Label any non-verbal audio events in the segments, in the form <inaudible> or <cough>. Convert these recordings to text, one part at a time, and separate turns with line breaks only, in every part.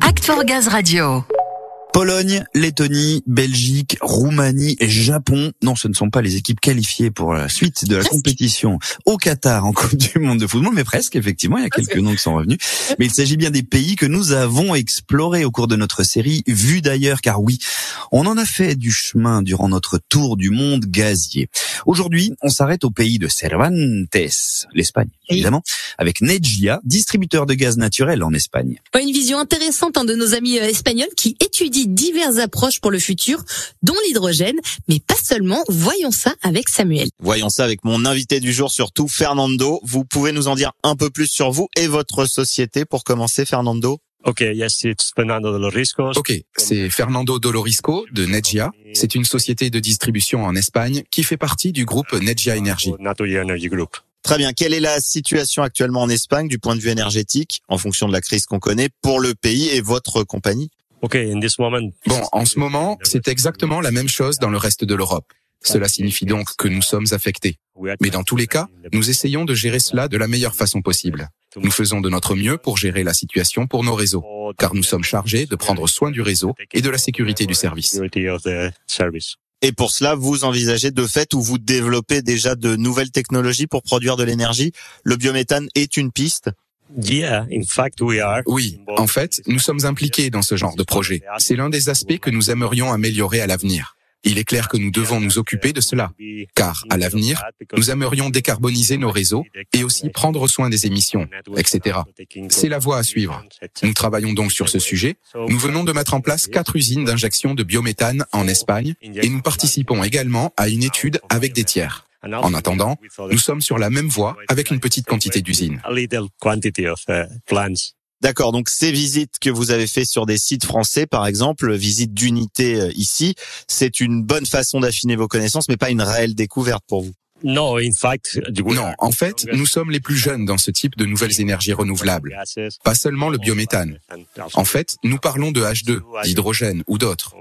Act for Gaz Radio.
Pologne, Lettonie, Belgique, Roumanie et Japon. Non, ce ne sont pas les équipes qualifiées pour la suite de la compétition au Qatar en <laughs> Coupe du Monde de football, mais presque, effectivement, il y a quelques noms qui sont revenus. Mais il s'agit bien des pays que nous avons explorés au cours de notre série Vue d'ailleurs, car oui, on en a fait du chemin durant notre tour du monde gazier. Aujourd'hui, on s'arrête au pays de Cervantes, l'Espagne, évidemment, avec Nedgia, distributeur de gaz naturel en Espagne.
Une vision intéressante hein, de nos amis euh, espagnols qui étudient diverses approches pour le futur, dont l'hydrogène, mais pas seulement. Voyons ça avec Samuel.
Voyons ça avec mon invité du jour surtout, Fernando. Vous pouvez nous en dire un peu plus sur vous et votre société pour commencer, Fernando?
Ok, yes, it's Fernando Dolorisco.
Ok, c'est Fernando Dolorisco de Nedgia. C'est une société de distribution en Espagne qui fait partie du groupe Nedgia Energy.
Energy Group.
Très bien. Quelle est la situation actuellement en Espagne du point de vue énergétique, en fonction de la crise qu'on connaît, pour le pays et votre compagnie?
Bon, en ce moment, c'est exactement la même chose dans le reste de l'Europe. Cela signifie donc que nous sommes affectés. Mais dans tous les cas, nous essayons de gérer cela de la meilleure façon possible. Nous faisons de notre mieux pour gérer la situation pour nos réseaux, car nous sommes chargés de prendre soin du réseau et de la sécurité du service.
Et pour cela, vous envisagez de fait ou vous développez déjà de nouvelles technologies pour produire de l'énergie? Le biométhane est une piste?
Oui, en fait, nous sommes impliqués dans ce genre de projet. C'est l'un des aspects que nous aimerions améliorer à l'avenir. Il est clair que nous devons nous occuper de cela, car à l'avenir, nous aimerions décarboniser nos réseaux et aussi prendre soin des émissions, etc. C'est la voie à suivre. Nous travaillons donc sur ce sujet. Nous venons de mettre en place quatre usines d'injection de biométhane en Espagne et nous participons également à une étude avec des tiers. En attendant, nous sommes sur la même voie avec une petite quantité d'usines.
D'accord, donc ces visites que vous avez fait sur des sites français, par exemple, visite d'unité euh, ici, c'est une bonne façon d'affiner vos connaissances, mais pas une réelle découverte pour vous?
Non, en fait, <laughs> nous sommes les plus jeunes dans ce type de nouvelles énergies renouvelables. Pas seulement le biométhane. En fait, nous parlons de H2, d'hydrogène ou d'autres.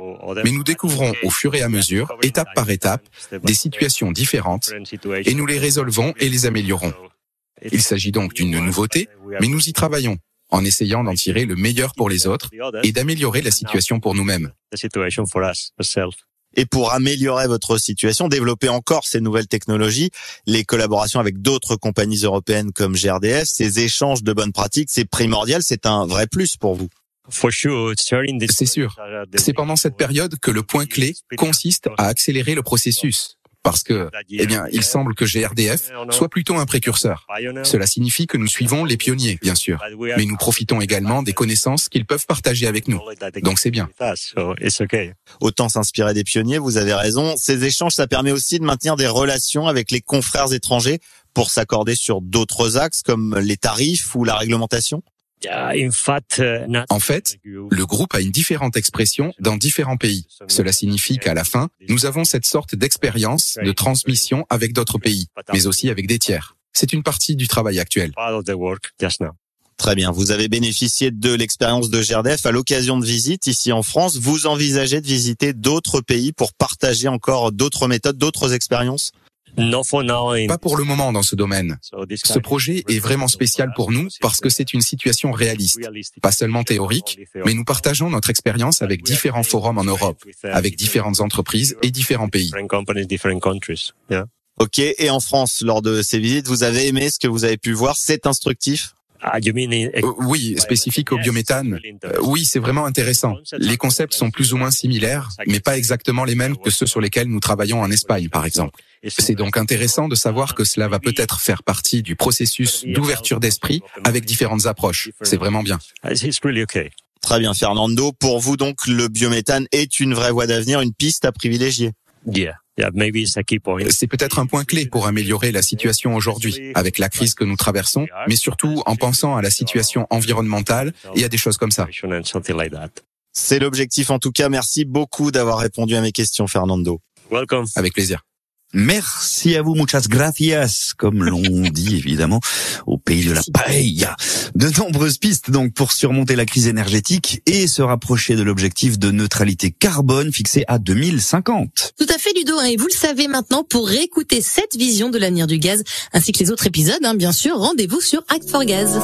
Mais nous découvrons au fur et à mesure, étape par étape, des situations différentes et nous les résolvons et les améliorons. Il s'agit donc d'une nouveauté, mais nous y travaillons en essayant d'en tirer le meilleur pour les autres et d'améliorer la situation pour nous-mêmes.
Et pour améliorer votre situation, développer encore ces nouvelles technologies, les collaborations avec d'autres compagnies européennes comme GRDF, ces échanges de bonnes pratiques, c'est primordial, c'est un vrai plus pour vous.
C'est sûr. C'est pendant cette période que le point clé consiste à accélérer le processus parce que, eh bien, il semble que GRDF soit plutôt un précurseur. Cela signifie que nous suivons les pionniers, bien sûr, mais nous profitons également des connaissances qu'ils peuvent partager avec nous. Donc c'est bien.
Autant s'inspirer des pionniers, vous avez raison. Ces échanges, ça permet aussi de maintenir des relations avec les confrères étrangers pour s'accorder sur d'autres axes comme les tarifs ou la réglementation
en fait, le groupe a une différente expression dans différents pays. Cela signifie qu'à la fin, nous avons cette sorte d'expérience de transmission avec d'autres pays, mais aussi avec des tiers. C'est une partie du travail actuel.
Très bien. Vous avez bénéficié de l'expérience de GRDF à l'occasion de visites ici en France. Vous envisagez de visiter d'autres pays pour partager encore d'autres méthodes, d'autres expériences?
Pas pour le moment dans ce domaine. Ce projet est vraiment spécial pour nous parce que c'est une situation réaliste, pas seulement théorique, mais nous partageons notre expérience avec différents forums en Europe, avec différentes entreprises et différents pays.
Ok, et en France, lors de ces visites, vous avez aimé ce que vous avez pu voir? C'est instructif?
Oui, spécifique au biométhane. Euh, oui, c'est vraiment intéressant. Les concepts sont plus ou moins similaires, mais pas exactement les mêmes que ceux sur lesquels nous travaillons en Espagne, par exemple. C'est donc intéressant de savoir que cela va peut-être faire partie du processus d'ouverture d'esprit avec différentes approches. C'est vraiment bien.
Très bien, Fernando. Pour vous, donc, le biométhane est une vraie voie d'avenir, une piste à privilégier.
C'est peut-être un point clé pour améliorer la situation aujourd'hui, avec la crise que nous traversons, mais surtout en pensant à la situation environnementale et à des choses comme ça.
C'est l'objectif en tout cas. Merci beaucoup d'avoir répondu à mes questions, Fernando.
Avec plaisir.
Merci à vous, muchas gracias, comme l'on <laughs> dit évidemment au pays de la paella. De nombreuses pistes donc pour surmonter la crise énergétique et se rapprocher de l'objectif de neutralité carbone fixé à 2050.
Tout à fait Ludo, et vous le savez maintenant, pour réécouter cette vision de l'avenir du gaz, ainsi que les autres épisodes, hein, bien sûr, rendez-vous sur Act for Gaz.